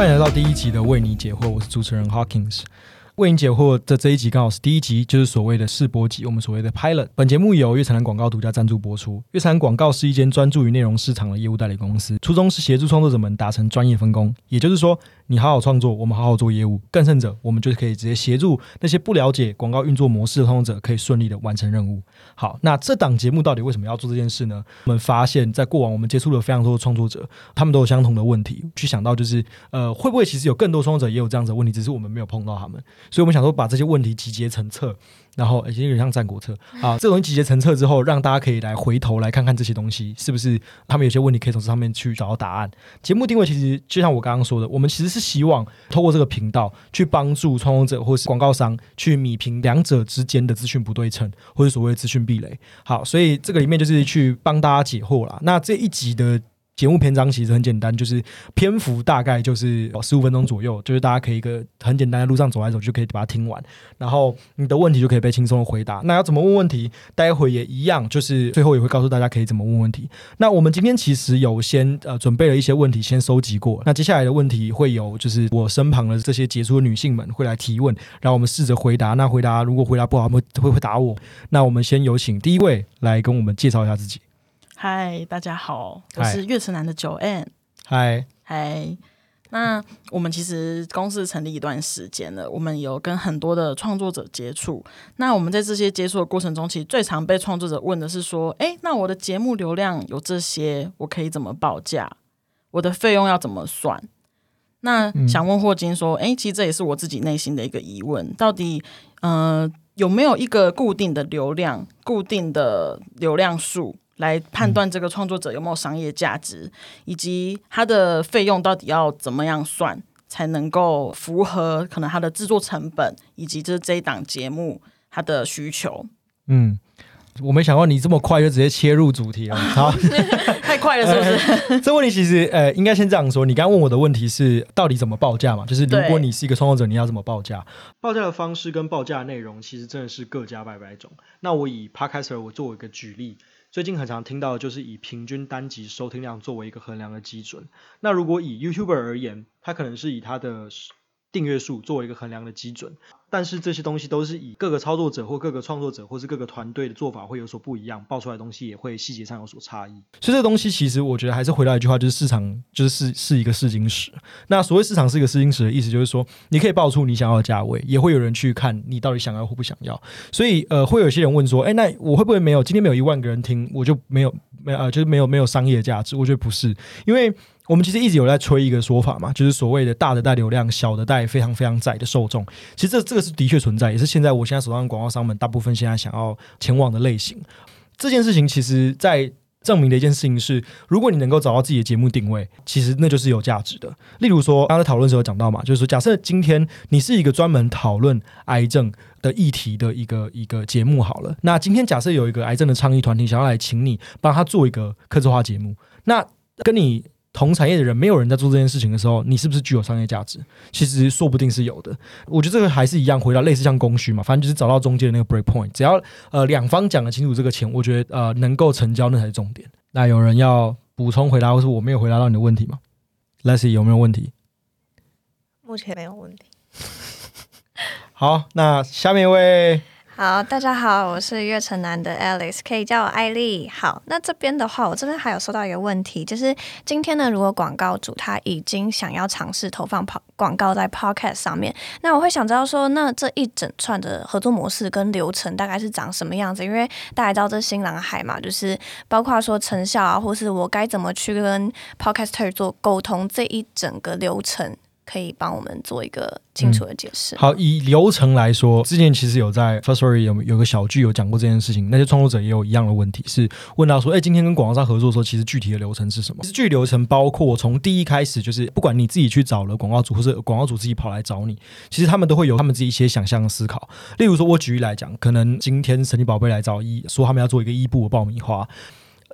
欢迎来到第一集的为你解惑，我是主持人 Hawkins。为您解惑的这一集刚好是第一集，就是所谓的试播集，我们所谓的 pilot。本节目由月城南广告独家赞助播出。月城南广告是一间专注于内容市场的业务代理公司，初衷是协助创作者们达成专业分工，也就是说，你好好创作，我们好好做业务。更甚者，我们就是可以直接协助那些不了解广告运作模式的创作者，可以顺利的完成任务。好，那这档节目到底为什么要做这件事呢？我们发现，在过往我们接触了非常多的创作者，他们都有相同的问题，去想到就是，呃，会不会其实有更多创作者也有这样子的问题，只是我们没有碰到他们。所以我们想说，把这些问题集结成册，然后已经有点像战国策啊。这东西集结成册之后，让大家可以来回头来看看这些东西是不是他们有些问题可以从这上面去找到答案。节目定位其实就像我刚刚说的，我们其实是希望透过这个频道去帮助创作者或是广告商去米平两者之间的资讯不对称，或者所谓的资讯壁垒。好，所以这个里面就是去帮大家解惑啦。那这一集的。节目篇章其实很简单，就是篇幅大概就是十五分钟左右，就是大家可以一个很简单的路上走来走就可以把它听完，然后你的问题就可以被轻松的回答。那要怎么问问题？待会也一样，就是最后也会告诉大家可以怎么问问题。那我们今天其实有先呃准备了一些问题，先收集过。那接下来的问题会有就是我身旁的这些杰出的女性们会来提问，然后我们试着回答。那回答如果回答不好，会会会打我。那我们先有请第一位来跟我们介绍一下自己。嗨，大家好，我是月城南的九 N。嗨嗨，那我们其实公司成立一段时间了，我们有跟很多的创作者接触。那我们在这些接触的过程中，其实最常被创作者问的是说：“哎，那我的节目流量有这些，我可以怎么报价？我的费用要怎么算？”那想问霍金说：“哎，其实这也是我自己内心的一个疑问，到底呃有没有一个固定的流量、固定的流量数？”来判断这个创作者有没有商业价值，以及他的费用到底要怎么样算，才能够符合可能他的制作成本，以及就是这一档节目他的需求。嗯，我没想到你这么快就直接切入主题了，好，太快了，是不是？这问题其实呃，应该先这样说。你刚刚问我的问题是，到底怎么报价嘛？就是如果你是一个创作者，你要怎么报价？报价的方式跟报价内容，其实真的是各家百百种。那我以 Podcaster 我做一个举例。最近很常听到的，就是以平均单集收听量作为一个衡量的基准。那如果以 YouTuber 而言，它可能是以它的订阅数作为一个衡量的基准。但是这些东西都是以各个操作者或各个创作者或是各个团队的做法会有所不一样，报出来的东西也会细节上有所差异。所以这个东西其实我觉得还是回到一句话，就是市场就是是一个试金石。那所谓市场是一个试金石的意思，就是说你可以报出你想要的价位，也会有人去看你到底想要或不想要。所以呃，会有些人问说，哎，那我会不会没有今天没有一万个人听，我就没有没有呃就是没有没有商业价值？我觉得不是，因为。我们其实一直有在吹一个说法嘛，就是所谓的大的带流量，小的带非常非常窄的受众。其实这这个是的确存在，也是现在我现在手上的广告商们大部分现在想要前往的类型。这件事情其实在证明的一件事情是，如果你能够找到自己的节目定位，其实那就是有价值的。例如说，刚才讨论时候讲到嘛，就是说，假设今天你是一个专门讨论癌症的议题的一个一个节目好了，那今天假设有一个癌症的倡议团体想要来请你帮他做一个客制化节目，那跟你。同产业的人，没有人在做这件事情的时候，你是不是具有商业价值？其实说不定是有的。我觉得这个还是一样，回到类似像供需嘛，反正就是找到中间的那个 break point。只要呃两方讲得清楚这个钱，我觉得呃能够成交那才是重点。那有人要补充回答，或是我没有回答到你的问题吗？Leslie 有没有问题？目前没有问题。好，那下面一位。好，大家好，我是月城南的 Alice，可以叫我艾丽。好，那这边的话，我这边还有收到一个问题，就是今天呢，如果广告主他已经想要尝试投放跑广告在 Podcast 上面，那我会想知道说，那这一整串的合作模式跟流程大概是长什么样子？因为大家知道这新蓝海嘛，就是包括说成效啊，或是我该怎么去跟 Podcaster 做沟通，这一整个流程。可以帮我们做一个清楚的解释。好，以流程来说，之前其实有在 First Story 有有个小剧有讲过这件事情。那些创作者也有一样的问题，是问到说：“哎，今天跟广告商合作的时候，其实具体的流程是什么？”具体流程包括从第一开始，就是不管你自己去找了广告主，或者广告主自己跑来找你，其实他们都会有他们自己一些想象的思考。例如说，我举例来讲，可能今天神奇宝贝来找一说他们要做一个伊布的爆米花。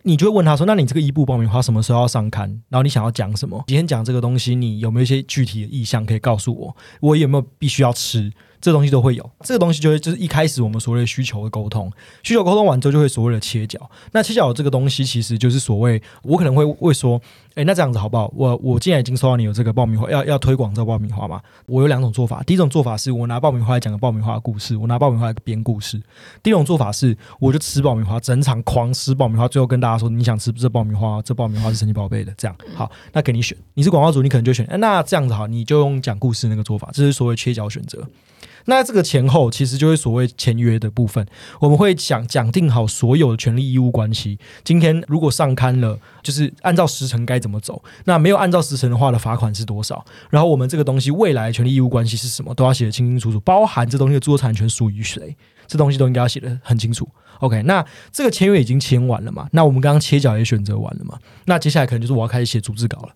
你就会问他说：“那你这个一部爆米花什么时候要上刊？然后你想要讲什么？今天讲这个东西，你有没有一些具体的意向可以告诉我？我有没有必须要吃？这东西都会有。这个东西就会就是一开始我们所谓的需求的沟通，需求沟通完之后就会所谓的切角。那切角这个东西其实就是所谓我可能会会说，哎，那这样子好不好？我我既然已经收到你有这个爆米花，要要推广这个爆米花嘛？我有两种做法。第一种做法是我拿爆米花来讲个爆米花的故事，我拿爆米花来编故事。第二种做法是我就吃爆米花，整场狂吃爆米花，最后跟大家说你想吃这爆米花，这爆米花是神奇宝贝的。这样好，那给你选，你是广告主，你可能就选，那这样子好，你就用讲故事那个做法，这是所谓切角选择。那这个前后其实就是所谓签约的部分，我们会讲讲定好所有的权利义务关系。今天如果上刊了，就是按照时辰该怎么走；那没有按照时辰的话的罚款是多少？然后我们这个东西未来权利义务关系是什么，都要写得清清楚楚，包含这东西的著作产权属于谁，这东西都应该要写得很清楚。OK，那这个签约已经签完了嘛？那我们刚刚切角也选择完了嘛？那接下来可能就是我要开始写逐字稿了。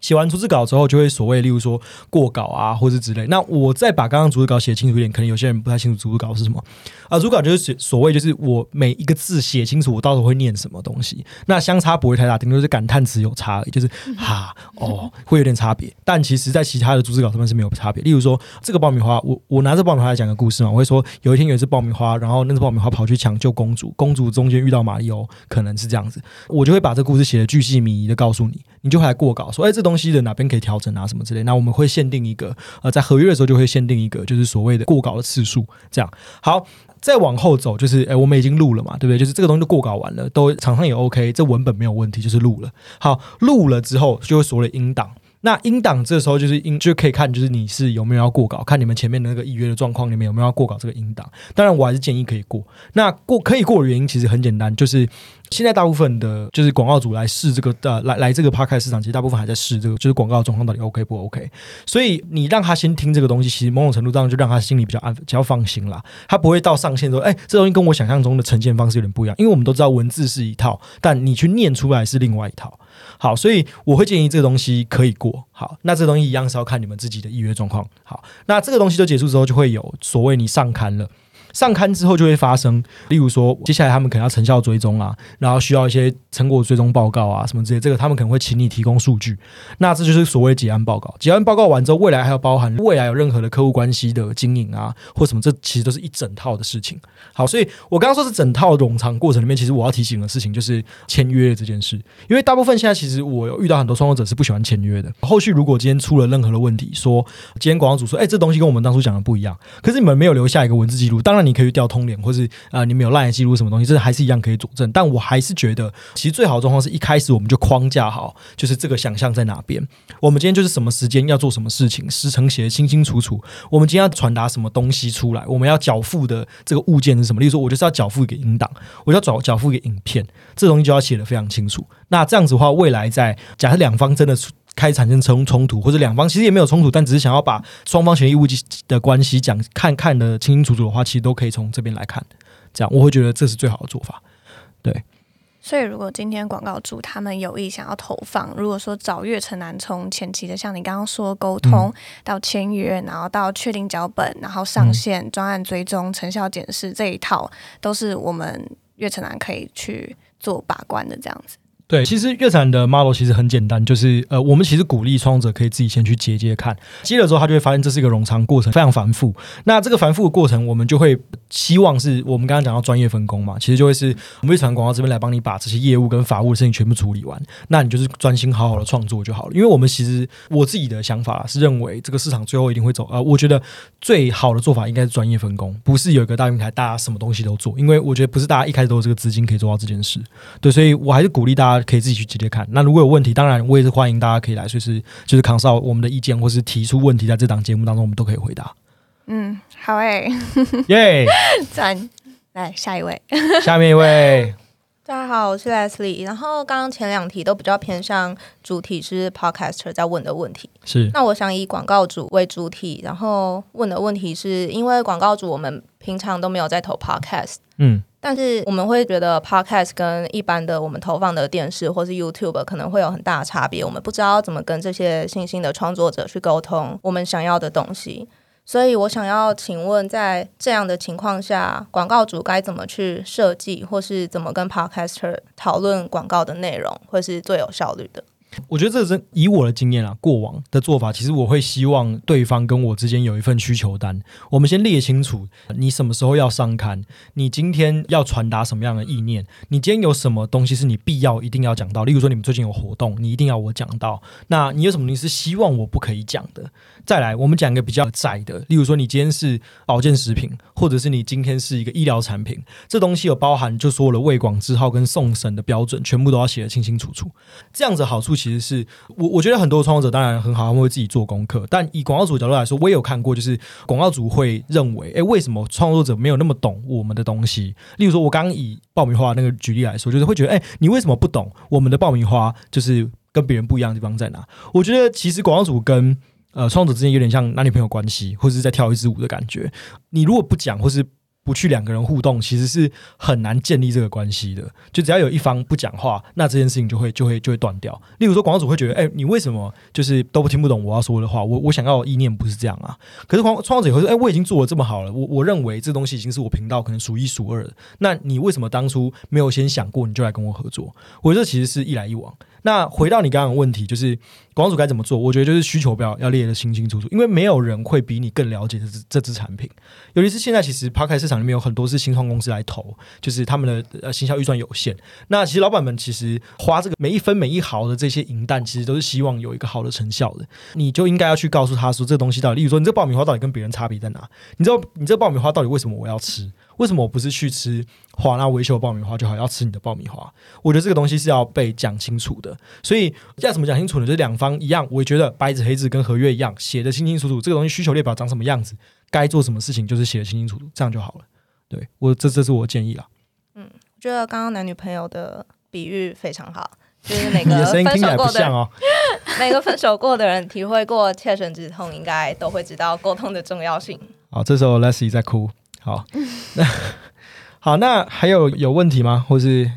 写完逐字稿之后，就会所谓，例如说过稿啊，或是之类。那我再把刚刚逐字稿写清楚一点，可能有些人不太清楚逐字稿是什么啊。逐字稿就是所谓，就是我每一个字写清楚，我到时候会念什么东西。那相差不会太大，顶多是感叹词有差，就是 哈哦，会有点差别。但其实，在其他的逐字稿上面是没有差别。例如说，这个爆米花，我我拿着爆米花来讲个故事嘛，我会说，有一天有一只爆米花，然后那只爆米花跑去抢救公主，公主中间遇到马里奥，可能是这样子，我就会把这故事写的巨细靡遗的告诉你。你就会来过稿，说哎，这东东西的哪边可以调整啊，什么之类。那我们会限定一个，呃，在合约的时候就会限定一个，就是所谓的过稿的次数。这样好，再往后走，就是哎，我们已经录了嘛，对不对？就是这个东西都过稿完了，都厂商也 OK，这文本没有问题，就是录了。好，录了之后就会所谓的音档。那英档这时候就是英就可以看，就是你是有没有要过稿，看你们前面的那个预约的状况，你们有没有要过稿这个音档。当然，我还是建议可以过。那过可以过的原因其实很简单，就是。现在大部分的，就是广告主来试这个的，来来这个 p a r k 市场，其实大部分还在试这个，就是广告状况到底 OK 不 OK。所以你让他先听这个东西，其实某种程度上就让他心里比较安，比较放心啦。他不会到上线说，哎，这东西跟我想象中的呈现方式有点不一样。因为我们都知道文字是一套，但你去念出来是另外一套。好，所以我会建议这个东西可以过。好，那这东西一样是要看你们自己的预约状况。好，那这个东西都结束之后，就会有所谓你上刊了。上刊之后就会发生，例如说，接下来他们可能要成效追踪啊，然后需要一些成果追踪报告啊，什么之类，这个他们可能会请你提供数据。那这就是所谓结案报告。结案报告完之后，未来还要包含未来有任何的客户关系的经营啊，或什么，这其实都是一整套的事情。好，所以我刚刚说是整套冗长过程里面，其实我要提醒的事情就是签约这件事，因为大部分现在其实我有遇到很多创作者是不喜欢签约的。后续如果今天出了任何的问题，说今天广告主说，哎，这东西跟我们当初讲的不一样，可是你们没有留下一个文字记录，当然。那你可以调通联，或是呃，你们有赖记录什么东西，这还是一样可以佐证。但我还是觉得，其实最好的状况是一开始我们就框架好，就是这个想象在哪边。我们今天就是什么时间要做什么事情，时程写的清清楚楚。我们今天要传达什么东西出来，我们要缴付的这个物件是什么？例如说，我就是要缴付一个音档，我要缴缴付一个影片，这东西就要写的非常清楚。那这样子的话，未来在假设两方真的 开始产生冲冲突，或者两方其实也没有冲突，但只是想要把双方权益物的关系讲看看的清清楚楚的话，其实都可以从这边来看。这样我会觉得这是最好的做法。对。所以，如果今天广告主他们有意想要投放，如果说找月城南从前期的像你刚刚说沟通到签约，然后到确定脚本，然后上线专案追踪、成效检视这一套，都是我们月城南可以去做把关的这样子。对，其实月产的 model 其实很简单，就是呃，我们其实鼓励创作者可以自己先去接接看，接了之后他就会发现这是一个冗长过程，非常繁复。那这个繁复的过程，我们就会希望是我们刚刚讲到专业分工嘛，其实就会是我们乐产广告这边来帮你把这些业务跟法务的事情全部处理完，那你就是专心好好的创作就好了。因为我们其实我自己的想法是认为这个市场最后一定会走，呃，我觉得最好的做法应该是专业分工，不是有一个大平台大家什么东西都做，因为我觉得不是大家一开始都有这个资金可以做到这件事。对，所以我还是鼓励大家。可以自己去直接看。那如果有问题，当然我也是欢迎大家可以来，随时就是扛上我们的意见，或是提出问题，在这档节目当中，我们都可以回答。嗯，好诶，耶，赞！来下一位，下面一位，大家好，我是 Leslie。然后刚刚前两题都比较偏向主体是 Podcaster 在问的问题，是。那我想以广告主为主体，然后问的问题是因为广告主我们平常都没有在投 Podcast，嗯。但是我们会觉得 podcast 跟一般的我们投放的电视或是 YouTube 可能会有很大的差别，我们不知道怎么跟这些新兴的创作者去沟通我们想要的东西。所以我想要请问，在这样的情况下，广告主该怎么去设计，或是怎么跟 podcaster 讨论广告的内容，会是最有效率的？我觉得这是以我的经验啊，过往的做法，其实我会希望对方跟我之间有一份需求单，我们先列清楚你什么时候要上刊，你今天要传达什么样的意念，你今天有什么东西是你必要一定要讲到，例如说你们最近有活动，你一定要我讲到，那你有什么东西是希望我不可以讲的？再来，我们讲一个比较窄的，例如说你今天是保健食品，或者是你今天是一个医疗产品，这东西有包含就说了魏广字号跟送审的标准，全部都要写得清清楚楚，这样子好处。其实是我，我觉得很多创作者当然很好，他们会自己做功课。但以广告组角度来说，我也有看过，就是广告组会认为，哎，为什么创作者没有那么懂我们的东西？例如说，我刚刚以爆米花那个举例来说，就是会觉得，哎，你为什么不懂我们的爆米花？就是跟别人不一样的地方在哪？我觉得其实广告组跟呃创作者之间有点像男女朋友关系，或者是在跳一支舞的感觉。你如果不讲，或是不去两个人互动，其实是很难建立这个关系的。就只要有一方不讲话，那这件事情就会就会就会断掉。例如说，广告主会觉得，哎，你为什么就是都不听不懂我要说的话？我我想要的意念不是这样啊。可是创创作者会说，哎，我已经做的这么好了，我我认为这东西已经是我频道可能数一数二的。那你为什么当初没有先想过，你就来跟我合作？我觉得其实是一来一往。那回到你刚刚的问题，就是广主该怎么做？我觉得就是需求表要列得清清楚楚，因为没有人会比你更了解这支这支产品。尤其是现在，其实 p 开市场里面有很多是新创公司来投，就是他们的呃行销预算有限。那其实老板们其实花这个每一分每一毫的这些银弹，其实都是希望有一个好的成效的。你就应该要去告诉他说，这东西到底，例如说，你这爆米花到底跟别人差别在哪？你知道你这爆米花到底为什么我要吃？为什么我不是去吃华纳维修爆米花就好，要吃你的爆米花？我觉得这个东西是要被讲清楚的。所以要怎么讲清楚呢？就是两方一样，我觉得白纸黑字跟合约一样，写的清清楚楚。这个东西需求列表长什么样子，该做什么事情，就是写的清清楚楚，这样就好了。对我这这是我建议啊。嗯，我觉得刚刚男女朋友的比喻非常好，就是每个分手过的哦，每个分手过的人体会过切身之痛，应该都会知道沟通的重要性。好，这时候 Leslie 在哭。好，那好，那还有有问题吗？或是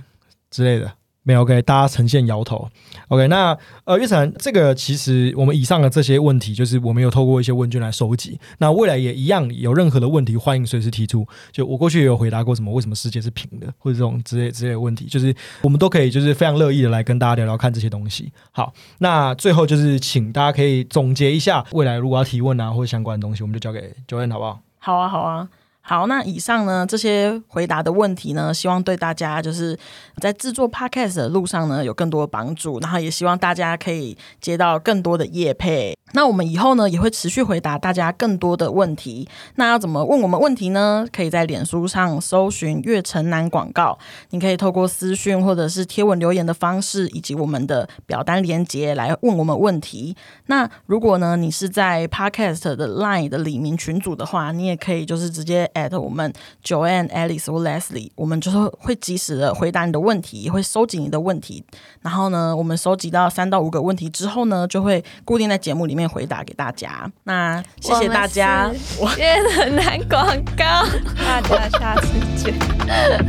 之类的？没有，OK，大家呈现摇头。OK，那呃，月成，这个其实我们以上的这些问题，就是我们有透过一些问卷来收集。那未来也一样，有任何的问题，欢迎随时提出。就我过去也有回答过什么，为什么世界是平的，或者这种之类之类的问题，就是我们都可以，就是非常乐意的来跟大家聊聊看这些东西。好，那最后就是请大家可以总结一下，未来如果要提问啊，或者相关的东西，我们就交给 joyn 好不好？好啊，好啊。好，那以上呢这些回答的问题呢，希望对大家就是在制作 podcast 的路上呢有更多的帮助，然后也希望大家可以接到更多的业配。那我们以后呢也会持续回答大家更多的问题。那要怎么问我们问题呢？可以在脸书上搜寻“月城南广告”，你可以透过私讯或者是贴文留言的方式，以及我们的表单连接来问我们问题。那如果呢你是在 podcast 的 line 的李明群组的话，你也可以就是直接 at 我们 Joanne、Alice 或 Leslie，我们就是会及时的回答你的问题，也会收集你的问题。然后呢，我们收集到三到五个问题之后呢，就会固定在节目里面。回答给大家，那谢谢大家。我也很难广告，大家下次见。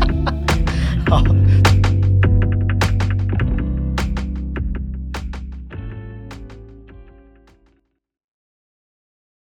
好。